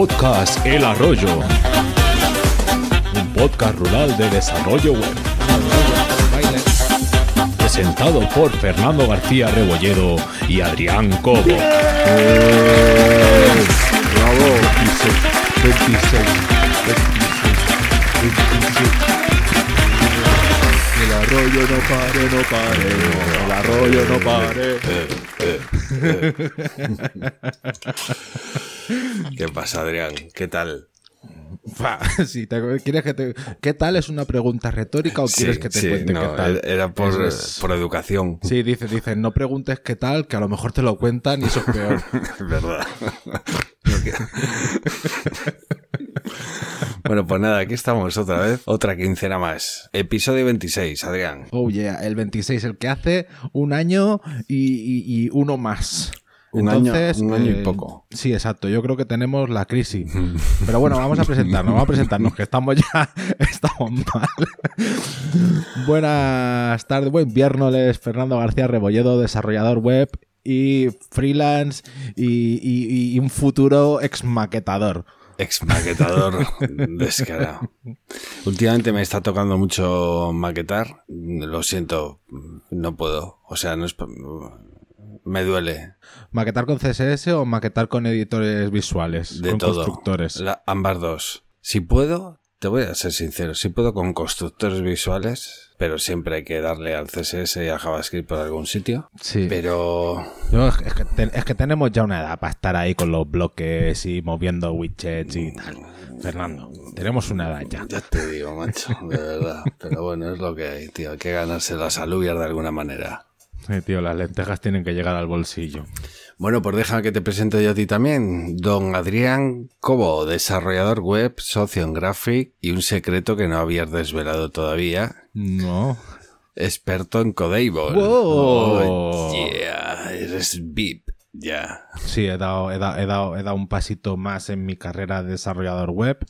Podcast El Arroyo. Un podcast rural de desarrollo web. Presentado por Fernando García Rebolledo y Adrián Cobo. Bravo. 26, 26, 26. El arroyo no pare, no pare. El arroyo no pare. ¿Qué pasa, Adrián? ¿Qué tal? Te- ¿quieres que te- ¿Qué tal es una pregunta retórica o quieres Sí, que te sí, cuente no, qué tal? Era por, Es- por educación. Sí, dice, dice, no preguntes qué tal, que a lo mejor te lo cuentan y eso es peor. Es verdad. Bueno, pues nada, aquí estamos otra vez. Otra quincena más. Episodio 26, Adrián. Oh yeah, el 26, el que hace un año y, y- y uno más. Un año- Entonces, un año y eh, poco. Sí, exacto. Yo creo que tenemos la crisis. Pero bueno, vamos a presentarnos, vamos a presentarnos, que estamos ya, estamos mal. Buenas tardes, buen viernes, Fernando García Rebolledo, desarrollador web y freelance y, y- y un futuro ex maquetador. Ex maquetador descarado. Últimamente me está tocando mucho maquetar. Lo siento, no puedo. O sea, no es. Me duele. ¿Maquetar con CSS o maquetar con editores visuales? De con todo. constructores. La- ambas dos. Si puedo, te voy a ser sincero, si puedo con constructores visuales, pero siempre hay que darle al CSS y a JavaScript por algún sitio. Sí. Pero Yo, es, que es que tenemos ya una edad para estar ahí con los bloques y moviendo widgets y tal. Fernando, tenemos una edad ya. ya te digo, macho, de verdad. Pero bueno, es lo que hay, tío. Hay que ganarse las alubias de alguna manera. Sí, tío, las lentejas tienen que llegar al bolsillo. Bueno, pues déjame que te presente yo a ti también. Don Adrián Cobo, desarrollador web, socio en Graphic y un secreto que no habías desvelado todavía. No. Experto en Codeable. ¡Wow! Oh, yeah, eres VIP. Ya. Sí, he dado, he, dado, he, dado, he dado un pasito más en mi carrera de desarrollador web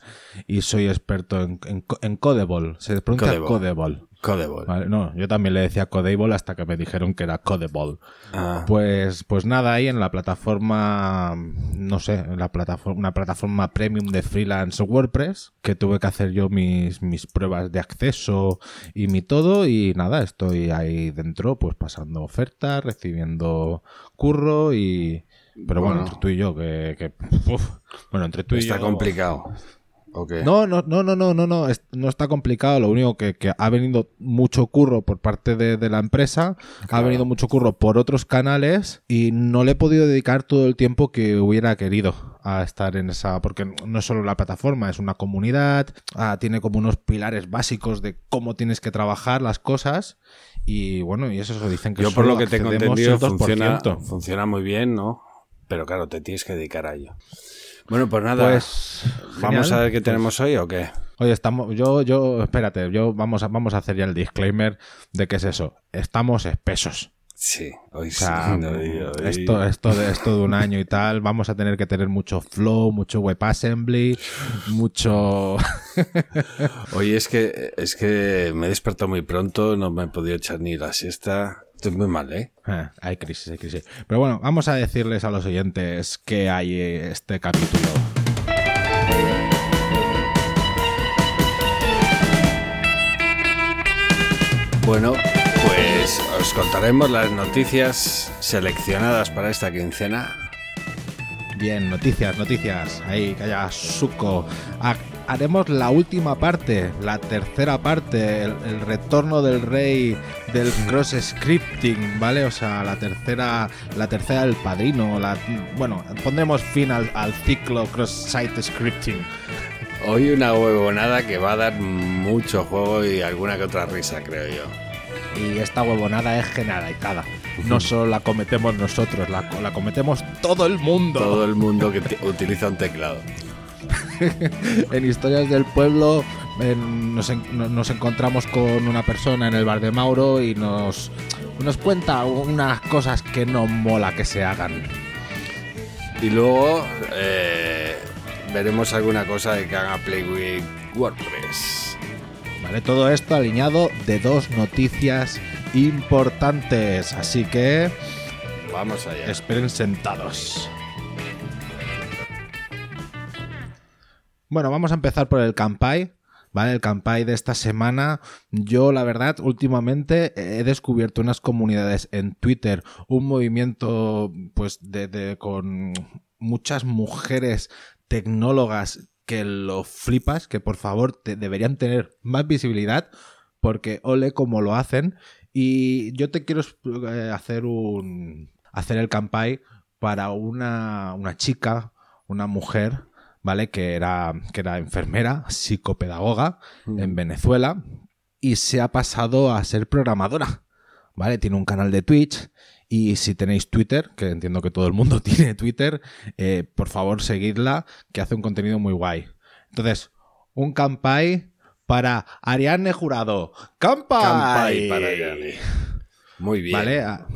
y soy experto en, en, Codable. Se pronuncia Codable. Codable. Codeable. Vale, no, yo también le decía Codable hasta que me dijeron que era Codable. Ah, Pues, pues nada, ahí en la plataforma, no sé, en la plataforma, una plataforma premium de freelance WordPress, que tuve que hacer yo mis, mis pruebas de acceso y mi todo, y nada, estoy ahí dentro, pues pasando ofertas, recibiendo curro y... Pero bueno, Bueno. entre tú y yo, que... que- uf, bueno, entre tú y está yo... complicado. Ok. No, no, no, no, no, no, no, no está complicado. Lo único que, que ha venido mucho curro por parte de, de la empresa, ha venido mucho curro por otros canales y no le he podido dedicar todo el tiempo que hubiera querido a estar en esa, porque no es solo la plataforma, es una comunidad, ah, tiene como unos pilares básicos de cómo tienes que trabajar las cosas y bueno, y eso se dicen que Yo por lo que tengo entendido el 2%. funciona, funciona muy bien, ¿no? Pero claro, te tienes que dedicar a ello. Bueno, pues nada. Pues ¿Vamos genial. a ver qué tenemos hoy o qué? Oye, estamos, yo, yo, espérate, yo vamos a, vamos a hacer ya el disclaimer de qué es eso. Estamos espesos. Sí, hoy O sea, sí. no, hoy- hoy- esto, esto, de, esto de un año y tal, vamos a tener que tener mucho flow, mucho WebAssembly, mucho... Hoy es que es que me he despertado muy pronto, no me he podido echar ni la siesta. Estoy muy mal, ¿eh? Ah, hay crisis, hay crisis. Pero bueno, vamos a decirles a los oyentes que hay eh, este capítulo. Bueno, pues os contaremos las noticias seleccionadas para esta quincena. Bien, noticias, noticias. Ahí, calla, suco. Ha- haremos la última parte, la tercera parte, el, el retorno del rey del cross scripting, ¿vale? O sea, la tercera, la tercera del padrino. La, bueno, pondremos fin al, al ciclo cross site scripting. Hoy una huevonada que va a dar mucho juego y alguna que otra risa, creo yo. Y esta huevonada es generalizada. No solo la cometemos nosotros, la, la cometemos todo el mundo. Todo el mundo que utiliza un teclado. en Historias del Pueblo nos, en- no- nos encontramos con una persona en el bar de Mauro y nos, nos cuenta unas cosas que no mola que se hagan. Y luego eh, veremos alguna cosa de que haga Play with WordPress. ¿Vale? Todo esto alineado de dos noticias importantes. Así que Vamos allá. esperen sentados. Bueno, vamos a empezar por el Campai. ¿Vale? El Campai de esta semana. Yo, la verdad, últimamente he descubierto unas comunidades en Twitter, un movimiento, pues, de, de con muchas mujeres tecnólogas que lo flipas, que por favor te deberían tener más visibilidad, porque ole como lo hacen. Y yo te quiero eh, hacer un. hacer el campai para una, una chica, una mujer, ¿vale? Que era, que era enfermera, psicopedagoga en Venezuela y se ha pasado a ser programadora, ¿vale? Tiene un canal de Twitch y si tenéis Twitter, que entiendo que todo el mundo tiene Twitter, eh, por favor seguidla, que hace un contenido muy guay. Entonces, un campai para Ariane Jurado. ¡Campai! Campai para Ariane. Muy bien. Vale, a-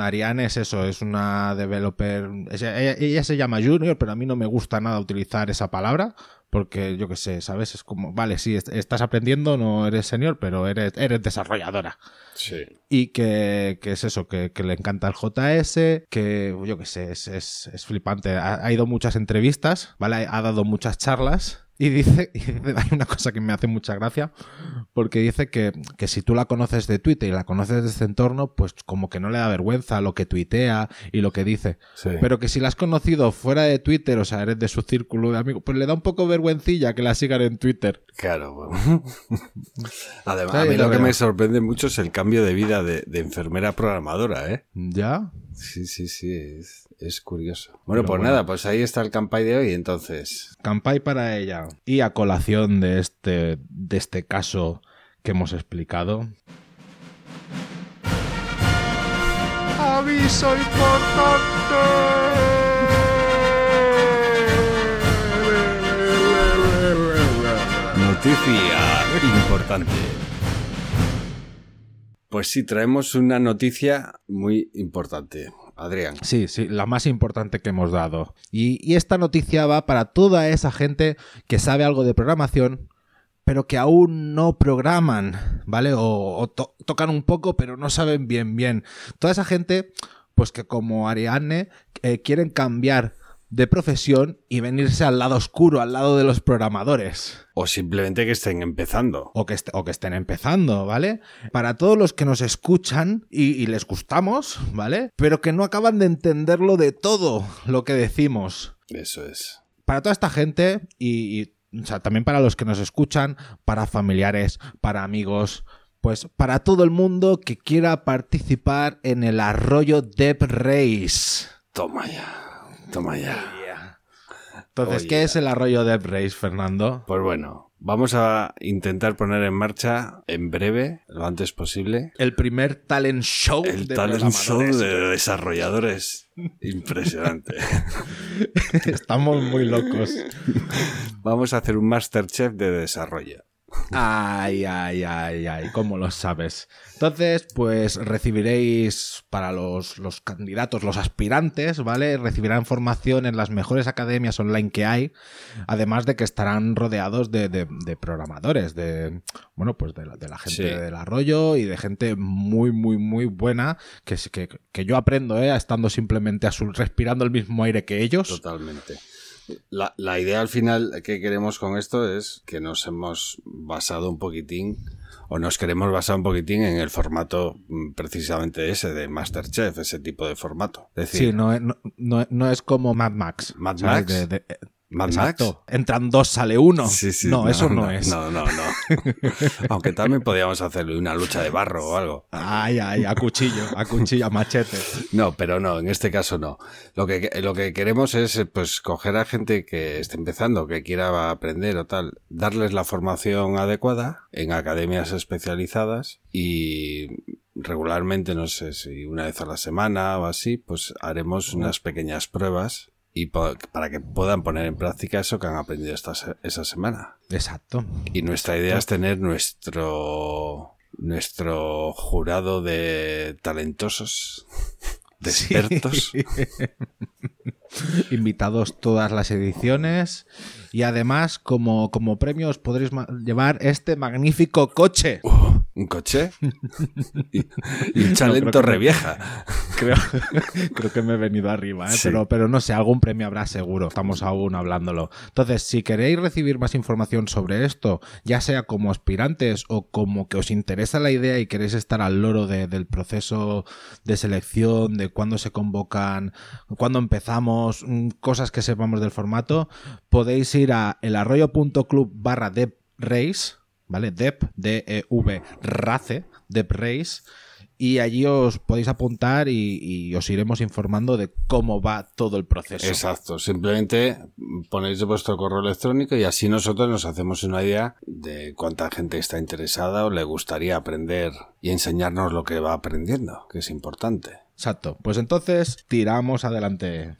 Ariane es eso, es una developer. es- ella, ella se llama Junior, pero a mí no me gusta nada utilizar esa palabra. Porque yo qué sé, ¿sabes? Es como, vale, sí, est- estás aprendiendo, no eres senior, pero eres, eres desarrolladora. Sí. Y que, que es eso, que, que le encanta el JS, que yo qué sé, es, es, es flipante. Ha, ha ido muchas entrevistas, ¿vale? Ha dado muchas charlas. Y dice, y dice- hay una cosa que me hace mucha gracia, porque dice que, que si tú la conoces de Twitter y la conoces de este entorno, pues como que no le da vergüenza lo que tuitea y lo que dice. Sí. Pero que si la has conocido fuera de Twitter, o sea, eres de su círculo de amigos, pues le da un poco vergüencilla que la sigan en Twitter. Claro. bueno. Además, a mí lo lo que me sorprende mucho es el cambio de vida de, de enfermera programadora, ¿eh? ¿Ya? Sí, sí, sí, es, es curioso. Bueno, Pero pues bueno. nada, pues ahí está el campai de hoy, entonces. Campai para ella. Y a colación de este, de este caso que hemos explicado. ¡Aviso importante! Noticia importante. Pues sí, traemos una noticia muy importante. Adrián. Sí, sí, la más importante que hemos dado. Y, esta noticia va para toda esa gente que sabe algo de programación, pero que aún no programan, ¿vale? O, o to- tocan un poco, pero no saben bien, bien. Toda esa gente, pues que como Ariane, eh, quieren cambiar de profesión y venirse al lado oscuro, al lado de los programadores. O simplemente que estén empezando. O que, est- o que estén empezando, ¿vale? Para todos los que nos escuchan y, y les gustamos, ¿vale? Pero que no acaban de entenderlo de todo lo que decimos. Eso es. Para toda esta gente y, y, o sea, también para los que nos escuchan, para familiares, para amigos, pues para todo el mundo que quiera participar en el Arroyo Dev Race. Toma ya. Toma ya. Entonces, ¿qué es el Arroyo Dev Race, Fernando? Pues bueno, vamos a intentar poner en marcha en breve, lo antes posible, El primer talent show el de talent show de desarrolladores. Impresionante. Estamos muy locos. Vamos a hacer un Masterchef de desarrollo. Ay, ay, ay, ay, ¿cómo lo sabes? Entonces, pues recibiréis para los, los candidatos, los aspirantes, ¿vale? Recibirán formación en las mejores academias online que hay, además de que estarán rodeados de, de- de programadores, de, bueno, pues de la, de la gente Sí. del arroyo y de gente muy, muy, muy buena, que, que, que yo aprendo, ¿eh? Estando simplemente a su, respirando el mismo aire que ellos. Totalmente. La, la idea al final que queremos con esto es que nos hemos basado un poquitín, o nos queremos basar un poquitín en el formato mm, precisamente ese de Masterchef, ese tipo de formato. Es decir, Sí, no, es- no, no- no es como Mad Max. Mad. Max. De- de- Mad Exacto. Entran dos, sale uno. Sí, sí, no, eso no, es. No, no, no. Aunque también podríamos hacer una lucha de barro o algo. Ay, ay, a cuchillo, a cuchillo, a machete. No, pero no, en este caso no. Lo que, lo que queremos es pues coger a gente que esté empezando, que quiera aprender o tal, darles la formación adecuada en academias especializadas y regularmente, no sé si una vez a la semana o así, pues haremos unas pequeñas pruebas y para que puedan poner en práctica eso que han aprendido esta, se- esa semana. Exacto. Y nuestra idea es tener nuestro nuestro jurado de talentosos, de Sí. expertos. Invitados todas las ediciones. Y además, como, como premios, podréis ma- llevar este magnífico coche. Uh, un coche y, y un chalento creo no. creo, creo que me he venido arriba, ¿eh? Sí. pero, pero no sé, algún premio habrá seguro. Estamos aún hablándolo. Entonces, si queréis recibir más información sobre esto, ya sea como aspirantes o como que os interesa la idea y queréis estar al loro de- del proceso de selección, de cuándo se convocan, cuándo empezamos, mm, cosas que sepamos del formato, podéis ir a elarroyo.club barra deprace, ¿vale? Dep, D-E-V, race, deprace, y allí os podéis apuntar y, y os iremos informando de cómo va todo el proceso. Exacto, simplemente ponéis vuestro correo electrónico y así nosotros nos hacemos una idea de cuánta gente está interesada o le gustaría aprender y enseñarnos lo que va aprendiendo, que es importante. Exacto. Pues entonces, tiramos adelante.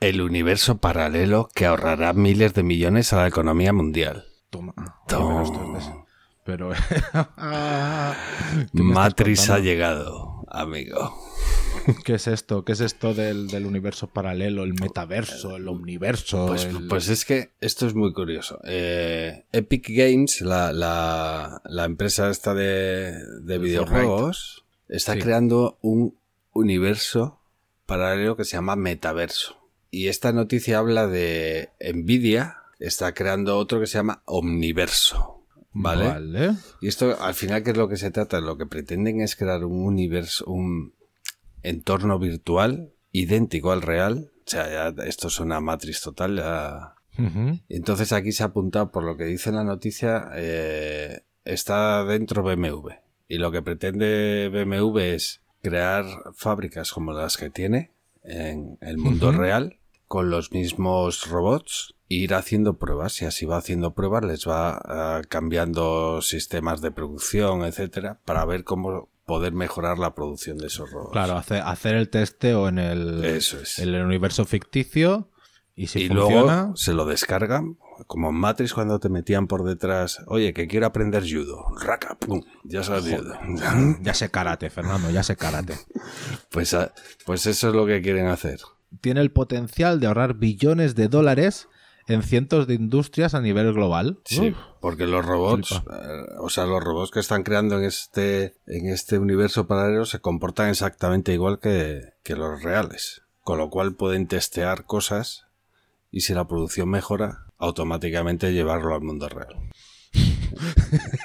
El universo paralelo que ahorrará miles de millones a la economía mundial. Toma. Toma. Pero, esto es de- pero- ¿Qué me estás Matrix ha llegado, amigo. ¿Qué es esto? ¿Qué es esto del, del universo paralelo, el metaverso, el omniverso? Pues, el- pues es que esto es muy curioso. Eh, Epic Games, la, la, la empresa esta de, de videojuegos, está Sí. creando un universo paralelo que se llama metaverso. Y esta noticia habla de Nvidia, está creando otro que se llama Omniverso. ¿Vale? Vale. Y esto, al final, ¿qué es lo que se trata? Lo que pretenden es crear un universo, un entorno virtual idéntico al real. O sea, ya esto es una matriz total. ya-. Entonces aquí se ha apuntado, por lo que dice la noticia, eh, está dentro BMW. Y lo que pretende BMW es crear fábricas como las que tiene en el mundo real, con los mismos robots, e ir haciendo pruebas. Y así va haciendo pruebas, les va ah, cambiando sistemas de producción, etcétera, para ver cómo poder mejorar la producción de esos robots. Claro, hace- hacer el testeo en el, Eso es. en el universo ficticio y si y funciona... luego se lo descargan, como en Matrix cuando te metían por detrás, oye, que quiero aprender judo, raca, pum, ya sabes judo. Ya sé karate, Fernando, ya sé karate. Pues, ah, pues eso es lo que quieren hacer. Tiene el potencial de ahorrar billones de dólares en cientos de industrias a nivel global. Sí, Uf. porque los robots, eh, o sea, los robots que están creando en este, en este universo paralelo se comportan exactamente igual que, que los reales. Con lo cual pueden testear cosas y si la producción mejora, automáticamente llevarlo al mundo real.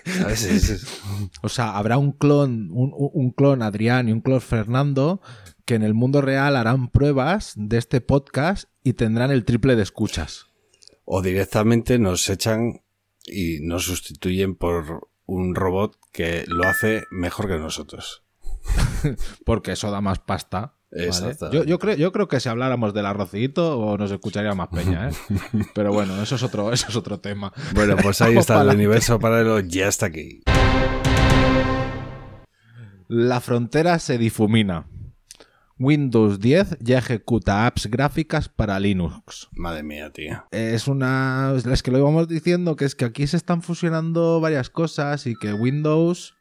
¿Sabes? Es- es- O sea, habrá un clon, un, un- un clon Adrián y un clon Fernando que en el mundo real harán pruebas de este podcast y tendrán el triple de escuchas. O directamente nos echan y nos sustituyen por un robot que lo hace mejor que nosotros. Porque eso da más pasta. Yo, yo creo, yo creo que si habláramos del arrocito o nos escucharía más peña, ¿eh? Pero bueno, eso es otro, eso es otro tema. Bueno, pues ahí está, el universo paralelo ya está aquí. La frontera se difumina. Windows 10 ya ejecuta apps gráficas para Linux. Madre mía, tío. Es una. Es que lo íbamos diciendo, que es que aquí se están fusionando varias cosas y que Windows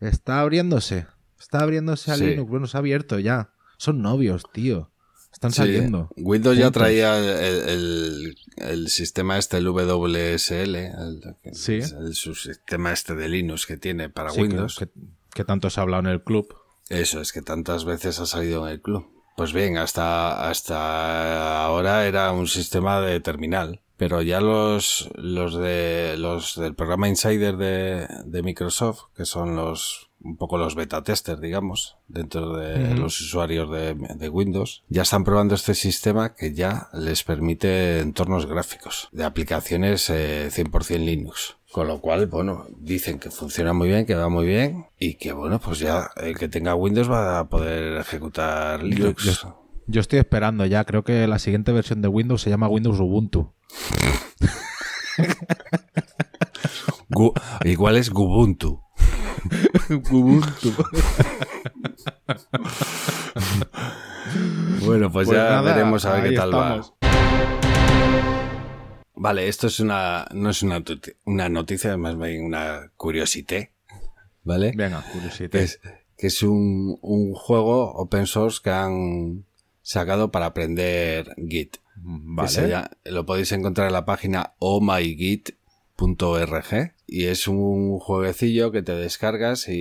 está abriéndose. Está abriéndose a Sí. Linux. Bueno, se ha abierto ya. Son novios, tío. Están Sí, saliendo. Windows ya traía el, el- el sistema este, el WSL, el, Sí. el subsistema este de Linux que tiene para Sí, que- Windows. Que, que tanto se ha hablado en el club. Eso es que tantas veces ha salido en el club. Pues bien, hasta, hasta ahora era un sistema de terminal. Pero ya los, los de, los del programa Insider de, de Microsoft, que son los, un poco los beta testers, digamos, dentro de los usuarios de, de Windows, ya están probando este sistema que ya les permite entornos gráficos de aplicaciones eh, 100% Linux. Con lo cual, bueno, dicen que funciona muy bien, que va muy bien y que, bueno, pues ya el que tenga Windows va a poder ejecutar Linux. yo- Yo estoy esperando ya. Creo que la siguiente versión de Windows se llama Windows Ubuntu. Gu- igual es Ubuntu. Ubuntu. Bueno, pues, Pues ya nada, veremos a ver qué tal estamos. va. Vale, esto es una, no es una, una noticia, más bien una curiosité. ¿Vale? Venga, curiosidad. que es, que es un, un juego open source que han, sacado para aprender Git. Vale. Se llama- lo podéis encontrar en la página ohmygit.org y es un jueguecillo que te descargas y,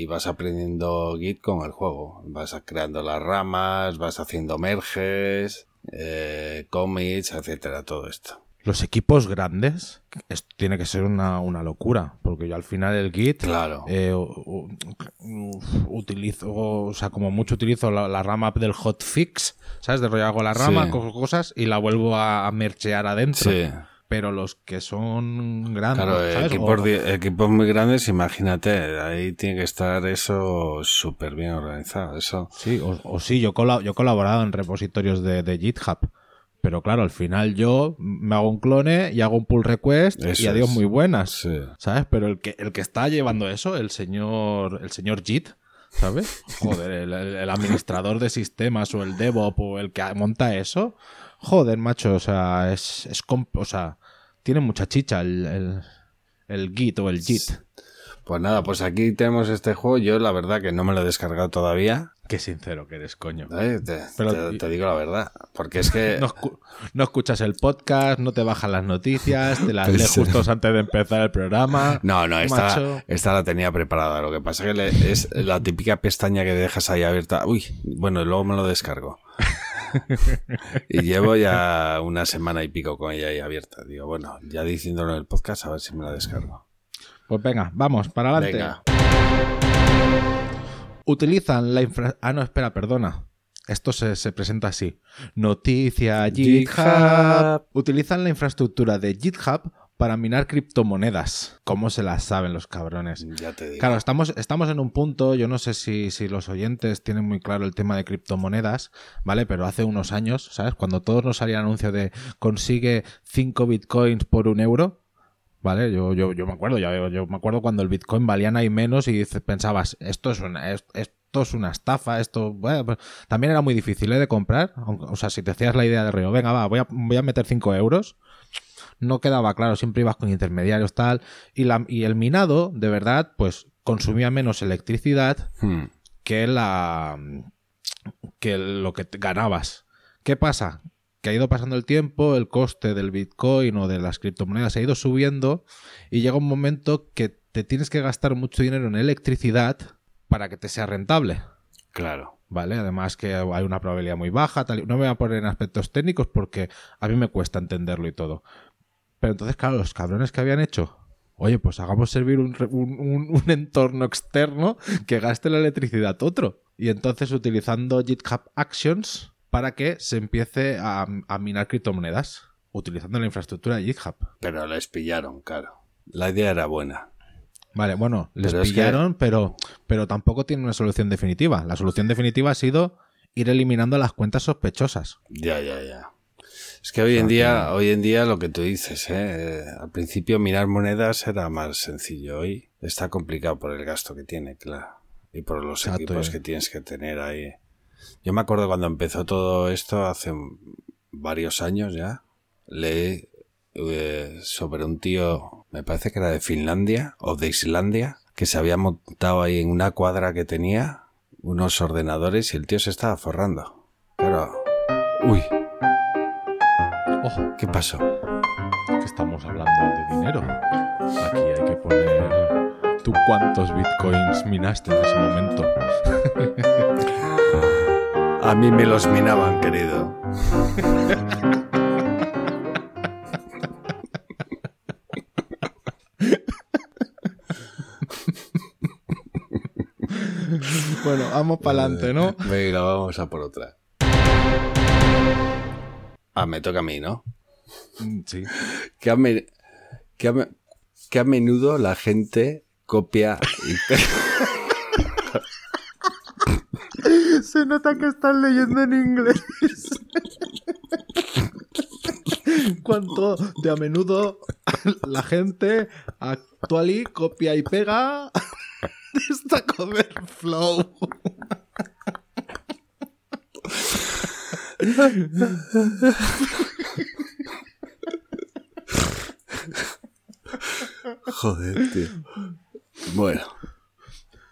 y vas aprendiendo Git con el juego. Vas creando las ramas, vas haciendo merges, eh, commits, etcétera, todo esto. Los equipos grandes, esto tiene que ser una, una locura, porque yo al final el Git Claro. eh, u- u- utilizo, o sea, como mucho utilizo la, la rama del hotfix, ¿sabes? De rollo hago la rama, Sí. cojo cosas y la vuelvo a, a merchear adentro. Sí. Pero los que son grandes, Claro, ¿sabes? equipos, O- di- equipos muy grandes, imagínate, ahí tiene que estar eso súper bien organizado. Eso. Sí, o, o sí, yo he colaborado en repositorios de, de GitHub. Pero claro, al final yo me hago un clone y hago un pull request y adiós es. muy buenas. Sí. ¿Sabes? Pero el que, el que está llevando eso, el señor, el señor Jit, ¿sabes? Joder, el, administrador de sistemas o el DevOps o el que monta eso. Joder, macho, o sea, es, es comp- o sea, tiene mucha chicha el, el, el Git o el Jit. Pues nada, pues aquí tenemos este juego. Yo la verdad que no me lo he descargado todavía. Qué sincero que eres, coño. ¿eh? Te, Pero- te- te digo la verdad. Porque es que... No, escu- no escuchas el podcast, no te bajan las noticias, te las lees justo antes de empezar el programa. No, no, esta, la tenía preparada. Lo que pasa que le- es la típica pestaña que dejas ahí abierta. Uy, bueno, luego me lo descargo. y llevo ya una semana y pico con ella ahí abierta. Digo, bueno, ya diciéndolo en el podcast, a ver si me la descargo. Pues venga, vamos, para adelante. Venga. Utilizan la infra... Ah, no, espera, perdona. Esto se, se presenta así. Noticia GitHub. Utilizan la infraestructura de GitHub para minar criptomonedas. ¿Cómo se las saben los cabrones? Ya te digo. Claro, estamos, estamos en un punto, yo no sé si, si los oyentes tienen muy claro el tema de criptomonedas, ¿vale? Pero hace unos años, ¿sabes? Cuando todos nos salía el anuncio de consigue 5 bitcoins por un euro, ¿vale? Yo, yo, yo me acuerdo, yo, yo me acuerdo cuando el bitcoin valía nada y menos y pensabas, esto es una, es- esto es una estafa, esto, bueno, pues, también era muy difícil ¿eh? de comprar, o sea, si te hacías la idea de rollo, venga, va, voy a, voy a meter 5 euros, no quedaba claro, siempre ibas con intermediarios tal, y, la, y el minado, de verdad, pues consumía menos electricidad Hmm. que la que lo que ganabas. ¿Qué pasa? Que ha ido pasando el tiempo, el coste del Bitcoin o de las criptomonedas ha ido subiendo y llega un momento que te tienes que gastar mucho dinero en electricidad para que te sea rentable. Claro. ¿Vale? Además que hay una probabilidad muy baja. Tal, y- no me voy a poner en aspectos técnicos porque a mí me cuesta entenderlo y todo. Pero entonces, claro, los cabrones que habían hecho, oye, pues hagamos servir un- un- un entorno externo que gaste la electricidad otro. Y entonces utilizando GitHub Actions para que se empiece a, a minar criptomonedas, utilizando la infraestructura de GitHub. Pero les pillaron, claro. La idea era buena. Vale, bueno, les Pero es que- pillaron, pero, pero tampoco tiene una solución definitiva. La solución definitiva ha sido ir eliminando las cuentas sospechosas. Ya, ya, ya. Es que hoy en día, hoy en día lo que tú dices, ¿eh? al principio mirar monedas era más sencillo. Hoy está complicado por el gasto que tiene, claro. Y por los Exacto, equipos eh. que tienes que tener ahí. Yo me acuerdo cuando empezó todo esto hace varios años ya. Leí eh, sobre un tío, me parece que era de Finlandia o de Islandia, que se había montado ahí en una cuadra que tenía unos ordenadores y el tío se estaba forrando. Claro. Uy, Ojo, ¿qué pasó? que estamos hablando de dinero. Aquí hay que poner tú cuántos bitcoins minaste en ese momento. A mí me los minaban, querido. Bueno, vamos para adelante, ¿no? Venga, vamos a por otra. Ah, me toca a mí, ¿no? Mm, Sí. Que a, me- que a que a menudo la gente copia y Se nota que estás leyendo en inglés. Cuanto de a menudo la gente actually copia y pega de esta cover flow. Joder, tío. Bueno,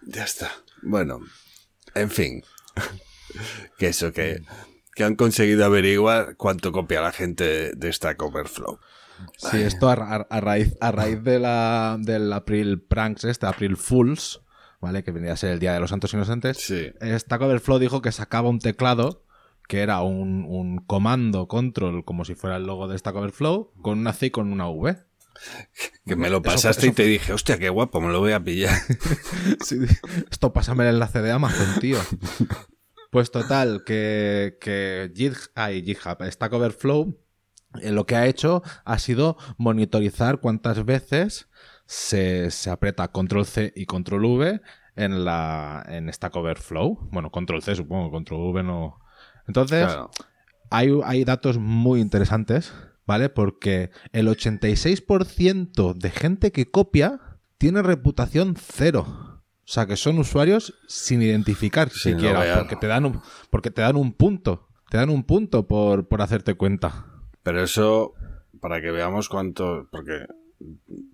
ya está. Bueno, en fin. Que eso, que, que han conseguido averiguar cuánto copia la gente de Stack Overflow. Sí, esto a, ra- a raíz, a raíz de la, del April Pranks, este April Fools, ¿vale? Que venía a ser el Día de los Santos Inocentes. Sí. Stack Overflow dijo que sacaba un teclado que era un, un comando control como si fuera el logo de Stack Overflow con una C y con una V. Que me lo pasaste eso y te dije, hostia, qué guapo, me lo voy a pillar. Sí, Esto pásame el enlace de Amazon, tío. Pues total, que, que GitHub, Stack Overflow, eh, lo que ha hecho ha sido monitorizar cuántas veces se, se aprieta Control C y Control V en, la, en Stack Overflow. Bueno, Control C supongo, Control V no. Entonces, Claro. hay, hay datos muy interesantes, ¿vale? Porque el 86% de gente que copia tiene reputación cero. O sea, que son usuarios sin identificar siquiera, porque te dan un, porque te dan un punto. Te dan un punto por, por hacerte cuenta. Pero eso, para que veamos cuánto. Porque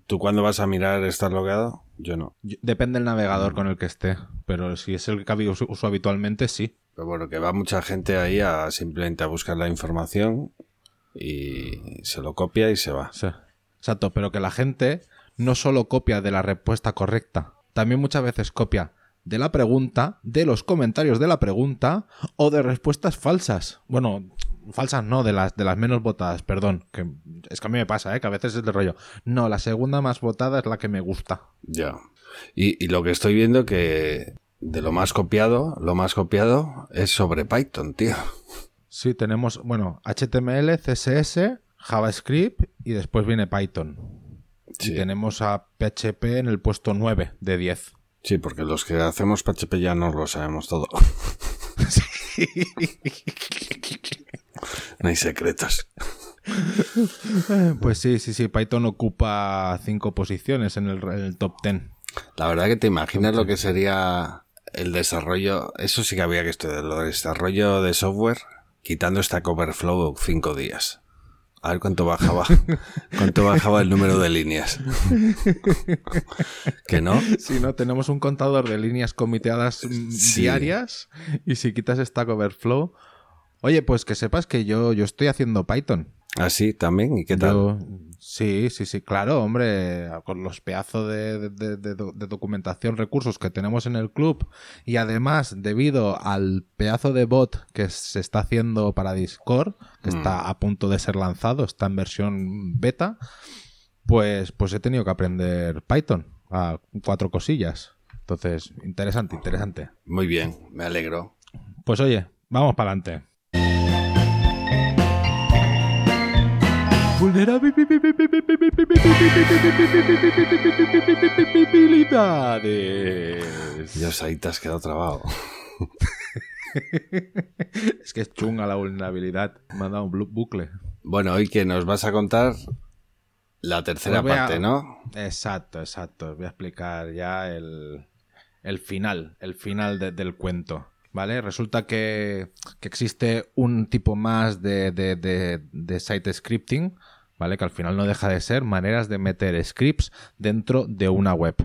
tú cuando vas a mirar, ¿estás logueado? Yo no. Depende del navegador con el que esté, pero si es el que uso habitualmente, sí. Pero bueno, que va mucha gente ahí a simplemente a buscar la información y se lo copia y se va. Sí. Exacto, pero que la gente no solo copia de la respuesta correcta, también muchas veces copia de la pregunta, de los comentarios de la pregunta o de respuestas falsas. Bueno, falsas no, de las, de las menos votadas, perdón. Que es que a mí me pasa, ¿eh? que a veces es de rollo. No, la segunda más votada es la que me gusta. Ya. Y, y lo que estoy viendo que de lo más copiado, lo más copiado es sobre Python, tío. Sí, tenemos, bueno, HTML, CSS, JavaScript y después viene Python. Sí. Y tenemos a PHP en el puesto 9 de 10. Sí, porque los que hacemos PHP ya no lo sabemos todo. No hay secretos. Pues sí, sí, sí, Python ocupa cinco posiciones en el, en el top 10. La verdad que te imaginas lo que sería el desarrollo, eso sí que había que estudiar, del desarrollo de software, quitando Stack Overflow cinco días. A ver cuánto bajaba, cuánto bajaba el número de líneas. ¿Que no? Si no, tenemos un contador de líneas comiteadas mm, Sí. diarias y si quitas Stack Overflow... Oye, pues que sepas que yo, yo estoy haciendo Python. Así también, ¿y qué tal? Yo- sí, sí, sí, claro, hombre, con los pedazos de, de- de- de- de documentación, recursos que tenemos en el club y además debido al pedazo de bot que se está haciendo para Discord, que está a punto de ser lanzado, está en versión beta, pues, pues he tenido que aprender Python a cuatro cosillas. Entonces, interesante, interesante. Muy bien, me alegro. Pues oye, vamos para adelante. Vulnerabilidades. Dios, ahí te has quedado trabado. Es que es chunga la vulnerabilidad. Me ha dado un bucle. Bueno, hoy que nos vas a contar la tercera a- parte, ¿no? Exacto, exacto. Voy a explicar ya el, el final, el final de- del cuento. ¿Vale? Resulta que, que existe un tipo más de, de, de- de site scripting, ¿vale? Que al final no deja de ser maneras de meter scripts dentro de una web.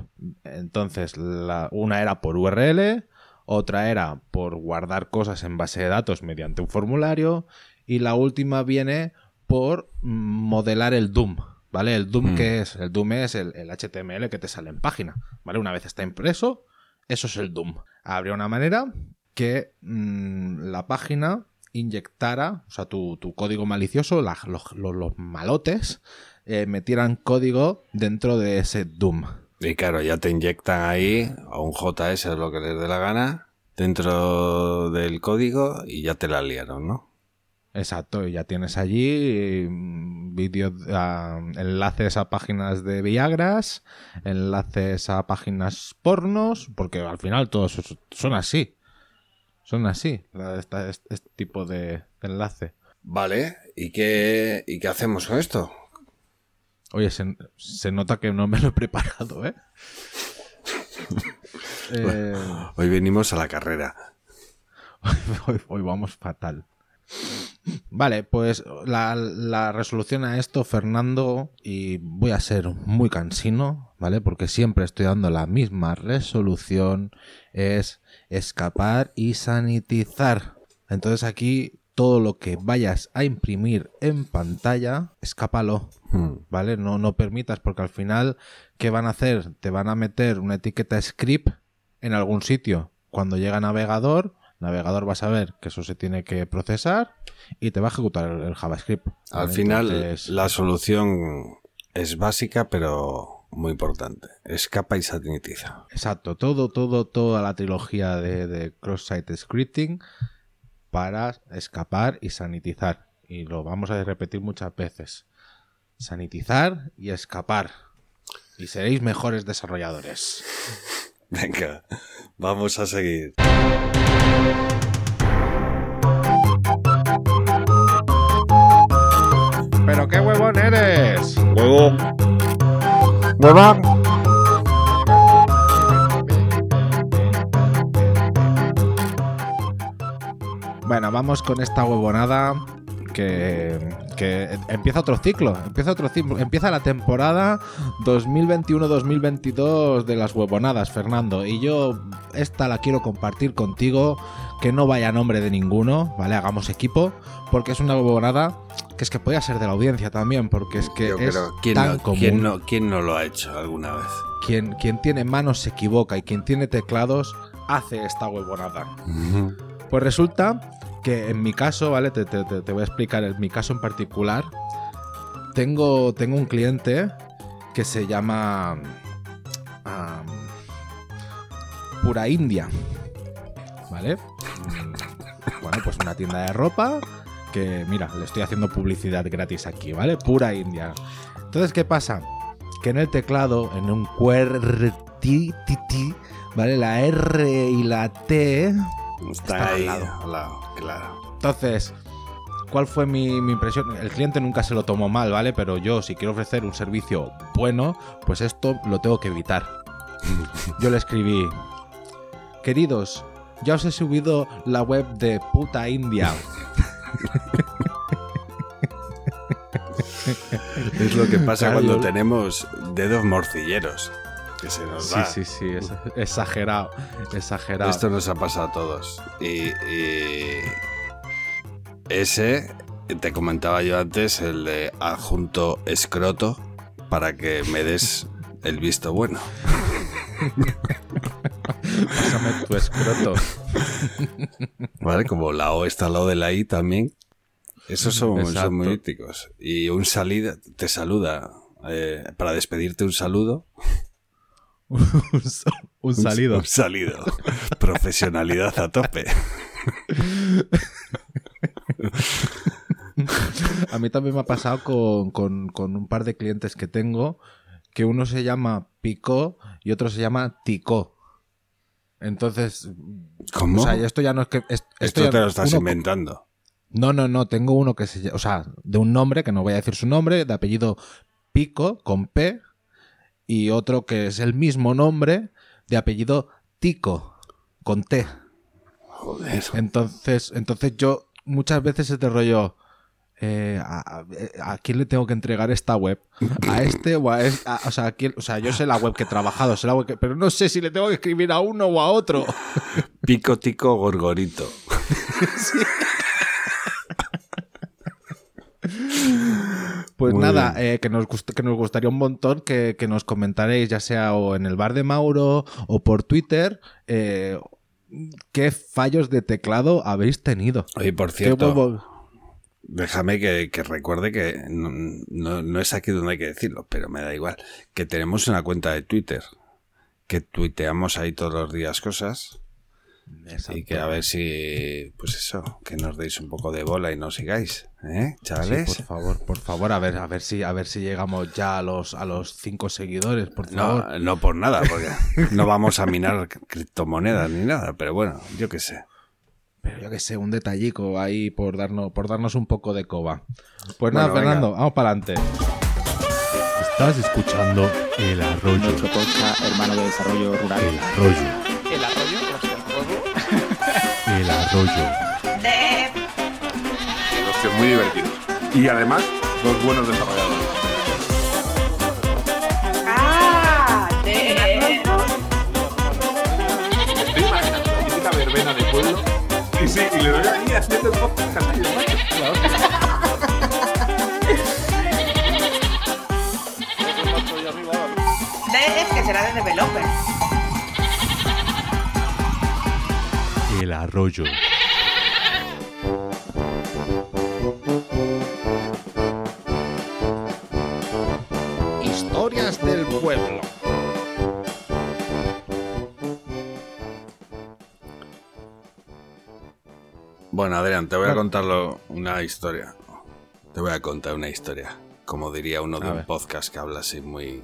Entonces, la, una era por URL, otra era por guardar cosas en base de datos mediante un formulario, y la última viene por modelar el DOM. ¿Vale? El DOM, Mm. ¿qué es? El DOM es el, el HTML que te sale en página. ¿Vale? Una vez está impreso, eso es el DOM. Habría una manera que mm, la página inyectara, o sea, tu, tu código malicioso, la- los, los- los malotes, eh, metieran código dentro de ese DOM. Y claro, ya te inyectan ahí a un JS, lo que les dé la gana, dentro del código y ya te la liaron, ¿no? Exacto, y ya tienes allí mm, vídeos, ah, enlaces a páginas de Viagras, enlaces a páginas pornos, porque al final todos son así. Son así, este, este tipo de, de enlace. Vale, ¿y qué, ¿y qué hacemos con esto? Oye, se, se nota que no me lo he preparado, ¿eh? Eh, Hoy venimos a la carrera. hoy, hoy vamos fatal. Vale, pues la, la resolución a esto, Fernando, y voy a ser muy cansino, ¿vale? Porque siempre estoy dando la misma resolución, es escapar y sanitizar. Entonces aquí todo lo que vayas a imprimir en pantalla, escápalo, Hmm. ¿vale? No, no permitas, porque al final, ¿qué van a hacer? Te van a meter una etiqueta script en algún sitio. Cuando llega navegador, navegador va a saber que eso se tiene que procesar y te va a ejecutar el, el JavaScript. Al final, Entonces, la solución es básica, pero muy importante. Escapa y sanitiza. Exacto, todo, todo, toda la trilogía de, de cross-site scripting para escapar y sanitizar. Y lo vamos a repetir muchas veces. Sanitizar y escapar. Y seréis mejores desarrolladores. Venga, vamos a seguir. ¡Pero qué huevón eres! Huevo. Bueno, vamos con esta huevonada que, que empieza otro ciclo, empieza otro ciclo, empieza la temporada 2021-2022 de las huevonadas, Fernando. Y yo esta la quiero compartir contigo, que no vaya a nombre de ninguno, ¿vale? Hagamos equipo, porque es una huevonada que es que puede ser de la audiencia también, porque es que Yo es creo, ¿quién, tan no, común. quién no- quién no lo ha hecho alguna vez? Quien, quien tiene manos se equivoca y quien tiene teclados hace esta huevonada. Pues resulta que en mi caso, ¿vale? Te, te- te- te voy a explicar en mi caso en particular. Tengo, tengo un cliente que se llama am, Pura India. ¿Vale? Mm, Bueno, pues una tienda de ropa que, mira, le estoy haciendo publicidad gratis aquí, ¿vale? Pura India. Entonces, ¿qué pasa? Que en el teclado, en un QWERTY, ¿vale? La R y la T Está al ahí, lado. al lado, claro. Entonces, ¿cuál fue mi, mi impresión? El cliente nunca se lo tomó mal, ¿vale? Pero yo, si quiero ofrecer un servicio bueno, pues esto lo tengo que evitar. Yo le escribí, queridos, ya os he subido la web de puta India. Es lo que pasa cuando yo- tenemos dedos morcilleros. Que se nos Sí, va. sí, sí, es- exagerado, exagerado. Esto nos ha pasado a todos. Y, y ese, te comentaba yo antes, el de adjunto escroto, para que me des el visto bueno. Pásame tu escroto. ¿Vale? Como la O está al lado de la I también. Esos son, muy míticos. Y un salida, te saluda. eh, para despedirte un saludo. un, sa- un Un- salido. Un salido. Profesionalidad a tope. A mí también me ha pasado con, con- con un par de clientes que tengo, que uno se llama Pico y otro se llama Tico. Entonces, ¿Cómo? o sea, esto ya no es que... es- Esto ya- te lo estás uno- inventando. No, no, no, tengo uno que se o sea, de un nombre, que no voy a decir su nombre, de apellido Pico, con P, y otro que es el mismo nombre, de apellido Tico, con T. Joder. Entonces, entonces yo muchas veces es de rollo. Eh, a, a- ¿a quién le tengo que entregar esta web? ¿A este o a este? o, sea, ¿a quién- o sea, yo sé la web que he trabajado, sé la web que- pero no sé si le tengo que escribir a uno o a otro. Pico, tico, gorgorito. Pues Muy nada, eh, que, nos que nos gustaría un montón que, que nos comentaréis, ya sea o en el bar de Mauro o por Twitter, eh, qué fallos de teclado habéis tenido. Oye, por ¿Qué cierto, déjame que, que recuerde que no, no- no es aquí donde hay que decirlo, pero me da igual. Que tenemos una cuenta de Twitter. Que tuiteamos ahí todos los días cosas. Y que a ver si, pues eso, que nos deis un poco de bola y nos sigáis, ¿eh, Sí, chavales? por favor, por favor, a ver, a ver si, a ver si llegamos ya a los a los cinco seguidores, por favor. no, no por nada, porque no vamos a minar criptomonedas ni nada, pero bueno, yo qué sé. Pero yo que sé, un detallico ahí por darnos, por darnos un poco de coba. Pues Bueno, nada, venga. Fernando, vamos para adelante. Estás escuchando El Arroyo. nuestro podcast hermano de desarrollo rural. El Arroyo. El arroyo. El Arroyo. Hostia, muy divertidos. Y además, dos buenos desarrolladores. Sí, y le doy ahí haciendo el podcast al. De, que será de developer. El arroyo. Bueno, Adrián, te voy a contarlo una historia. Te voy a contar una historia. Como diría uno de A un ver. podcast que habla así muy.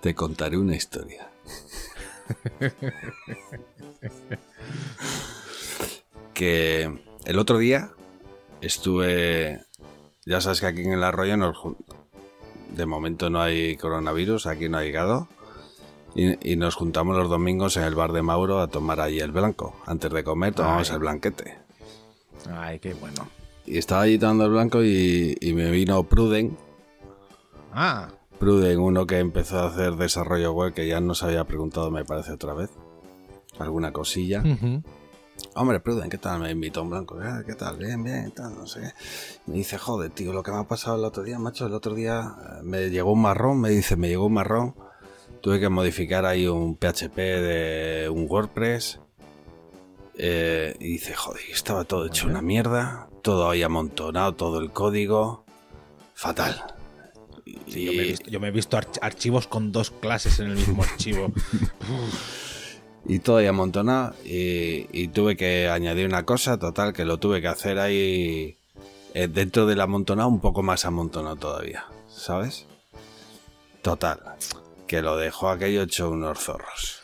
Te contaré una historia. que el otro día estuve. Ya sabes que aquí en el arroyo jun- de momento no hay coronavirus, aquí no hay gado. Y, y nos juntamos los domingos en el bar de Mauro a tomar ahí el blanco. Antes de comer tomamos Ay. el blanquete. Ay, qué bueno. Y estaba allí tomando el blanco y, y me vino Pruden. Ah, Pruden, uno que empezó a hacer desarrollo web que ya nos había preguntado, me parece, otra vez. Alguna cosilla. ujú. Hombre, Pruden, ¿qué tal? Me invitó un blanco. "Ah, ¿Qué tal? Bien, bien, tal, no sé. Me dice, joder, tío, lo que me ha pasado el otro día, macho, el otro día eh, me llegó un marrón, me dice, me llegó un marrón. Tuve que modificar ahí un PHP de un WordPress. Eh, y dice, joder, estaba todo hecho una mierda, todo ahí amontonado, todo el código. Fatal. Sí, yo, me he visto, yo me he visto arch- archivos con dos clases en el mismo archivo. y todo ahí amontonado y, y tuve que añadir una cosa total que lo tuve que hacer ahí eh, dentro del amontonado un poco más amontonado todavía ¿sabes? total que lo dejó aquello hecho unos zorros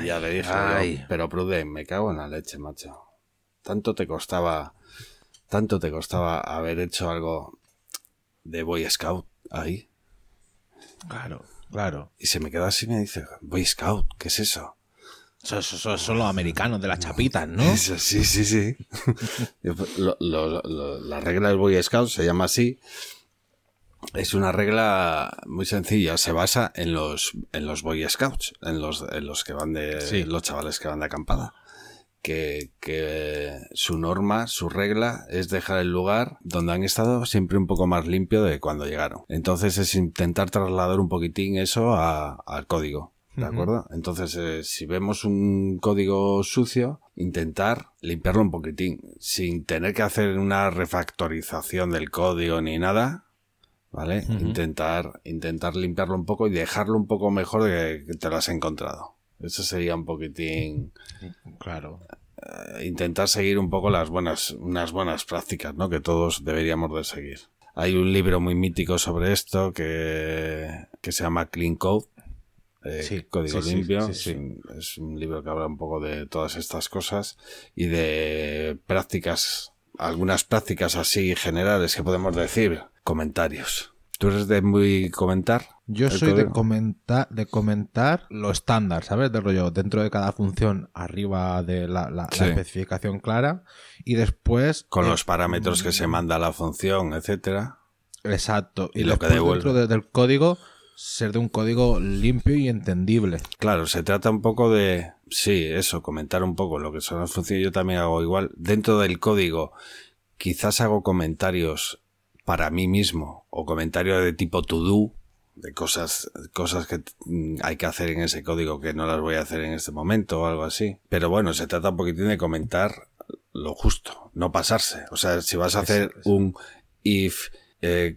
y ya le dije yo, ay. pero Pruden me cago en la leche macho tanto te costaba tanto te costaba haber hecho algo de Boy Scout ahí Claro, claro. y se me queda así y me dice Boy Scout ¿qué es eso? Eso son los americanos de las chapitas, ¿no? Eso, sí, sí, sí. Lo- lo- lo- la regla del Boy Scout se llama así. Es una regla muy sencilla. Se basa en los, en los Boy Scouts, en los, en los que van de, Sí. los chavales que van de acampada. Que, que su norma, su regla es dejar el lugar donde han estado siempre un poco más limpio de cuando llegaron. Entonces es intentar trasladar un poquitín eso a- al código. ¿De acuerdo? Entonces, eh, si vemos un código sucio, intentar limpiarlo un poquitín, sin tener que hacer una refactorización del código ni nada, ¿vale? Intentar, intentar limpiarlo un poco y dejarlo un poco mejor de que te lo has encontrado. Eso sería un poquitín Claro. eh, intentar seguir un poco las buenas, unas buenas prácticas, ¿no? Que todos deberíamos de seguir. Hay un libro muy mítico sobre esto que, que se llama Clean Code. eh, Sí, Código sí, sí, limpio. sí, es un libro que habla un poco de todas estas cosas y de prácticas, algunas prácticas así generales que podemos decir. Comentarios. ¿Tú eres de muy comentar? Yo soy de comentar, de comentar lo estándar, ¿sabes? De rollo, dentro de cada función, arriba de la, la- la Sí. especificación clara, y después. Con eh, los parámetros que se manda la función, etcétera. Exacto. Y lo que devuelve. dentro de- del código, ser de un código limpio y entendible. Claro, se trata un poco de, sí, eso, comentar un poco lo que son las funciones. Yo también hago igual. Dentro del código, quizás hago comentarios para mí mismo o comentarios de tipo to do, de cosas, cosas que mm, hay que hacer en ese código que no las voy a hacer en este momento o algo así. Pero bueno, se trata un poquitín de comentar lo justo, no pasarse. O sea, si vas a hacer un if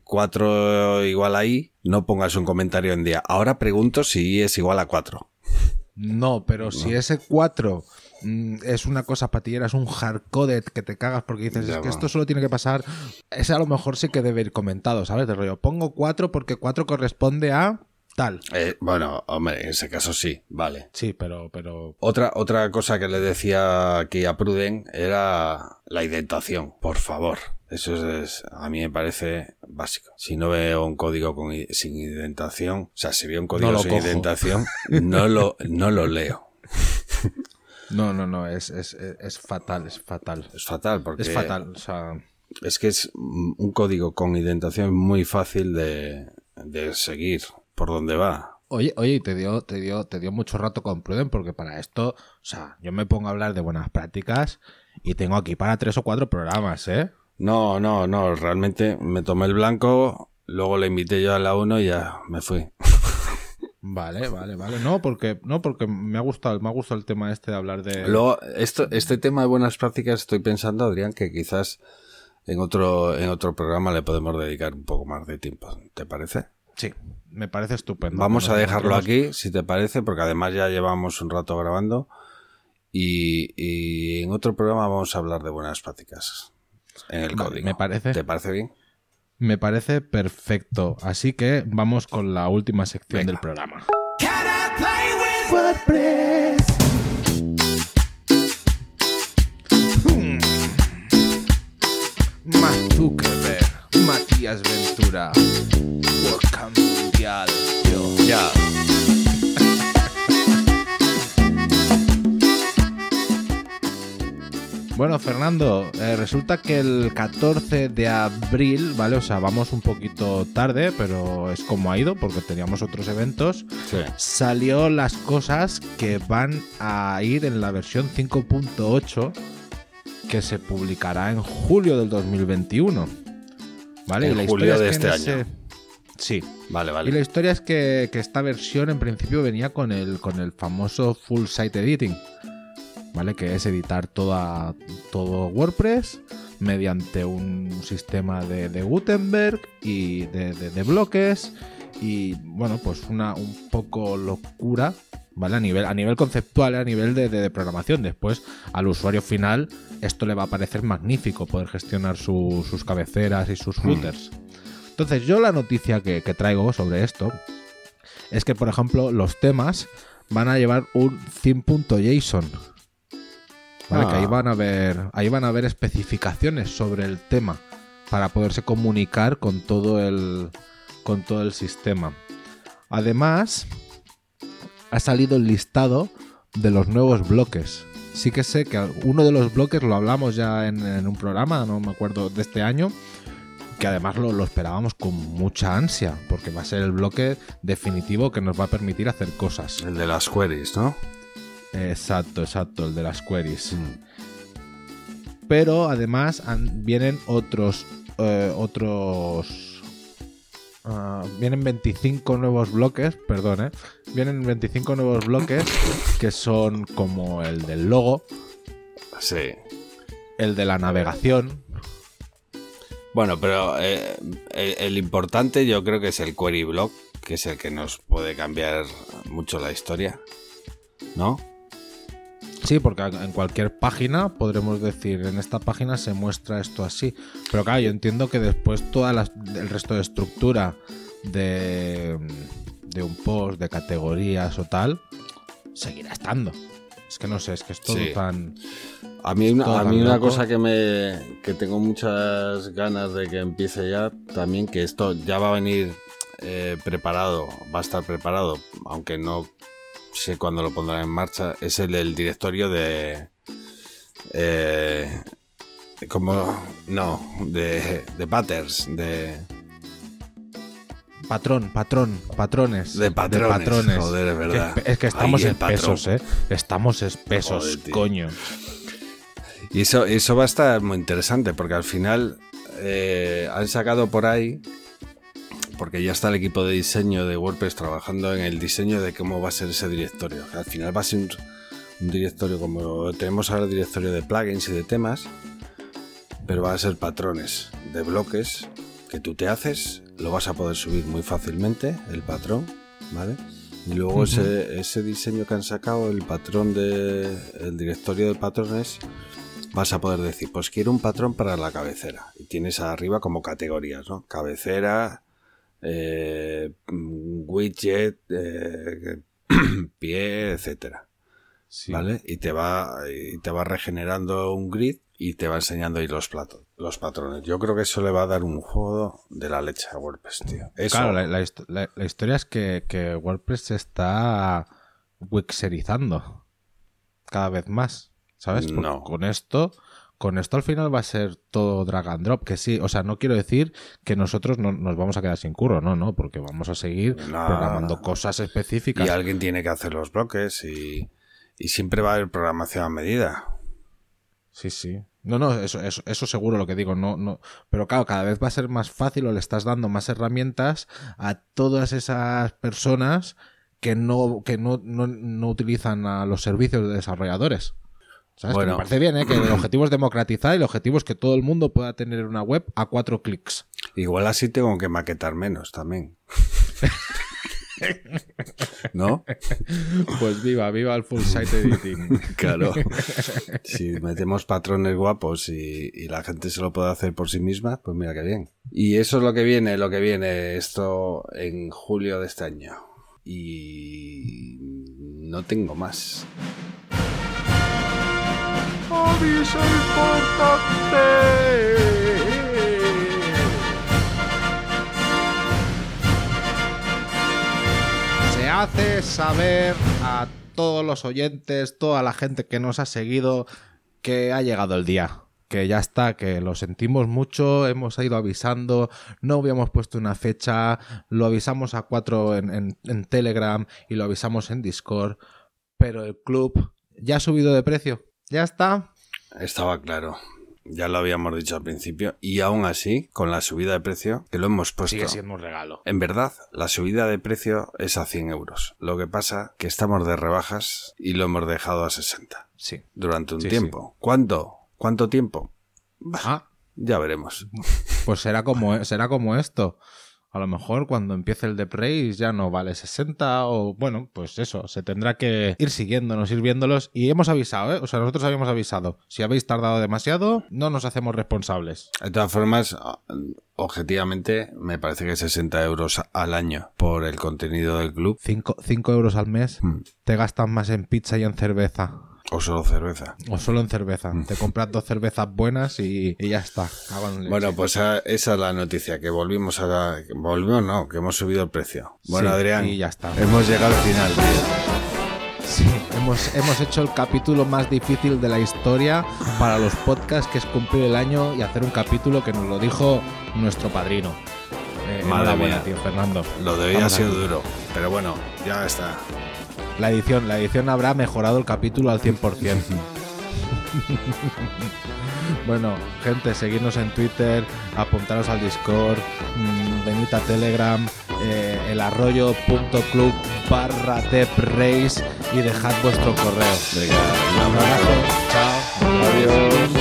4 igual a i, no pongas un comentario en día. Ahora pregunto si es igual a 4. No, pero si ese 4 mm, es una cosa patillera, es un hardcoded que te cagas porque dices, Ya es que esto solo tiene que pasar. Ese a lo mejor sí que debe ir comentado, ¿sabes? De rollo, pongo 4 porque 4 corresponde a tal. Eh, bueno, hombre, en ese caso sí, vale. Sí, pero, pero. Otra, otra cosa que le decía aquí a Pruden era la indentación, por favor. Eso es, a mí me parece básico. Si no veo un código con, sin indentación, o sea, si veo un código sin cojo. indentación, no lo, no lo leo. No, no, no, es, es, es- fatal, es fatal. Es fatal porque Es fatal, o sea. es que es un código con indentación muy fácil de, de seguir por donde va. Oye, oye, te dio, te dio, te dio mucho rato con Pruden, porque para esto, o sea, yo me pongo a hablar de buenas prácticas y tengo aquí para tres o cuatro programas, ¿eh? No, no, no, realmente me tomé el blanco, luego le invité yo a la 1 y ya me fui. Vale, vale, vale. No, porque, no, porque me ha gustado, me ha gustado el tema este de hablar de. Luego, esto, este tema de buenas prácticas, estoy pensando, Adrián, que quizás en otro, en otro programa le podemos dedicar un poco más de tiempo. ¿Te parece? Sí, me parece estupendo. Vamos a dejarlo aquí, si te parece, porque además ya llevamos un rato grabando. Y, y en otro programa vamos a hablar de buenas prácticas en el código. me parece. ¿Te parece bien? Me parece perfecto. Así que vamos con la última sección Venga. del programa. Mark Zuckerberg, Matías Ventura, WordCamp Mundial. Yo, ya. Bueno, Fernando, eh, resulta que el 14 de abril, ¿vale? O sea, vamos un poquito tarde, pero es como ha ido, porque teníamos otros eventos. Sí. Salió las cosas que van a ir en la versión 5.8 que se publicará en julio del 2021. ¿Vale? En Y la julio de es que este año. Sí. Vale, Y la vale. historia es que, que esta versión en principio venía con el, con el famoso full site editing, ¿vale? Que es editar toda, todo WordPress mediante un sistema de, de Gutenberg y de, de- de bloques y bueno, pues una un poco locura, ¿vale? A nivel, a nivel conceptual, a nivel de, programación. Después, al usuario final, esto le va a parecer magnífico poder gestionar su- sus cabeceras y sus footers. Entonces, yo la noticia que, que traigo sobre esto es que, por ejemplo, los temas van a llevar un theme.json. ¿Vale? Ah. Que ahí van a ver. Ahí van a ver especificaciones sobre el tema. Para poderse comunicar con todo el. con todo el sistema. Además, ha salido el listado de los nuevos bloques. Sí que sé que uno de los bloques lo hablamos ya en, en un programa, no me acuerdo, de este año, que además lo, lo esperábamos con mucha ansia, porque va a ser el bloque definitivo que nos va a permitir hacer cosas. El de las queries, ¿no? Exacto, exacto, el de las queries. Pero además vienen otros. eh, otros. ah, vienen 25 nuevos bloques, perdón, ¿eh? Vienen 25 nuevos bloques que son como el del logo, Sí. el de la navegación. Bueno, pero eh, el, el importante yo creo que es el query block, que es el que nos puede cambiar mucho la historia. ¿No? Sí, porque en cualquier página podremos decir, en esta página se muestra esto así. Pero claro, yo entiendo que después todo el resto de estructura de, de un post, de categorías o tal, seguirá estando. Es que no sé, es que es todo Sí. tan... A mí, una, a mí una cosa que me que tengo muchas ganas de que empiece ya también que esto ya va a venir eh, preparado, va a estar preparado, aunque no sé cuándo lo pondrán en marcha, es el del directorio de eh, como no de, de patterns de, Patrón, patrón, patrones. De patrones, joder, es verdad. Que es, que estamos espesos, patrón. ¿eh? Estamos espesos, Joder, coño. Y eso, eso va a estar muy interesante porque al final eh, han sacado por ahí, porque ya está el equipo de diseño de WordPress trabajando en el diseño de cómo va a ser ese directorio. Al final va a ser un, un directorio como tenemos ahora el directorio de plugins y de temas, pero va a ser patrones de bloques que tú te haces, lo vas a poder subir muy fácilmente, el patrón, ¿vale? Y luego ese, ese diseño que han sacado, el patrón de el directorio de patrones, vas a poder decir, pues quiero un patrón para la cabecera. Y tienes arriba como categorías, ¿no? Cabecera, eh, widget, eh, pie, etcétera. Sí. ¿Vale? Y te va, y te va regenerando un grid y te va enseñando ahí los platos, los patrones. Yo creo que eso le va a dar un juego de la leche a WordPress, tío. Eso. Claro, la, la hist- la- la historia es que, que WordPress se está wixerizando cada vez más, ¿sabes? No. con esto, con esto al final va a ser todo drag and drop, que sí, o sea, no quiero decir que nosotros no, nos vamos a quedar sin curro, no, no, porque vamos a seguir No. programando cosas específicas. Y alguien tiene que hacer los bloques y, y siempre va a haber programación a medida. Sí, sí. No, no, eso, eso, eso seguro lo que digo, no, no. Pero claro, cada vez va a ser más fácil o le estás dando más herramientas a todas esas personas que no, que no, no, no utilizan a los servicios de desarrolladores. ¿Sabes? Que Bueno. me parece bien, ¿eh? Que el objetivo es democratizar y el objetivo es que todo el mundo pueda tener una web a cuatro clics. Igual así tengo que maquetar menos también. ¿No? Pues viva, viva el full site editing. Claro. Si metemos patrones guapos y, y la gente se lo puede hacer por sí misma, pues mira qué bien. Y eso es lo que viene, lo que viene esto en julio de este año. Y no tengo más. Se hace saber a todos los oyentes, toda la gente que nos ha seguido, que ha llegado el día. Que ya está, que lo sentimos mucho, hemos ido avisando, no habíamos puesto una fecha, lo avisamos a cuatro en Telegram y lo avisamos en Discord, pero el club ya ha subido de precio. Ya está. Estaba claro. Ya lo habíamos dicho al principio. Y aún así, con la subida de precio, que lo hemos puesto. Sigue siendo un regalo. En verdad, la subida de precio es a 100 euros. Lo que pasa que estamos de rebajas y lo hemos dejado a 60 Sí. durante un Sí, tiempo. ¿Cuánto? ¿Cuánto tiempo? Ah, Ya veremos. Pues será como, será como esto. A lo mejor cuando empiece el de Praise ya no vale 60 o bueno, pues eso, se tendrá que ir siguiéndonos, ir viéndolos y hemos avisado, ¿eh? O sea, nosotros habíamos avisado. Si habéis tardado demasiado, no nos hacemos responsables. De todas formas, objetivamente, me parece que 60 euros al año por el contenido del club 5 euros al mes Hmm. te gastas más en pizza y en cerveza. O solo cerveza. O solo en cerveza. Te compras dos cervezas buenas y, y ya está. Bueno, pues a- esa es la noticia, que volvimos a la... Volvimos, no, que hemos subido el precio. Bueno, Sí, Adrián, y ya está. hemos llegado al final, tío. Sí, hemos, hemos hecho el capítulo más difícil de la historia para los podcasts, que es cumplir el año y hacer un capítulo que nos lo dijo nuestro padrino. Eh, Madre mía. tío, Fernando. Lo de hoy ha sido aquí. duro, pero bueno, ya está. La edición, la edición habrá mejorado el capítulo al 100%. bueno, gente, seguidnos en Twitter, apuntaros al Discord, mm, venid a Telegram, eh, elarroyo.club barra teprace y dejad vuestro correo. Venga, Un abrazo, chao. Adiós.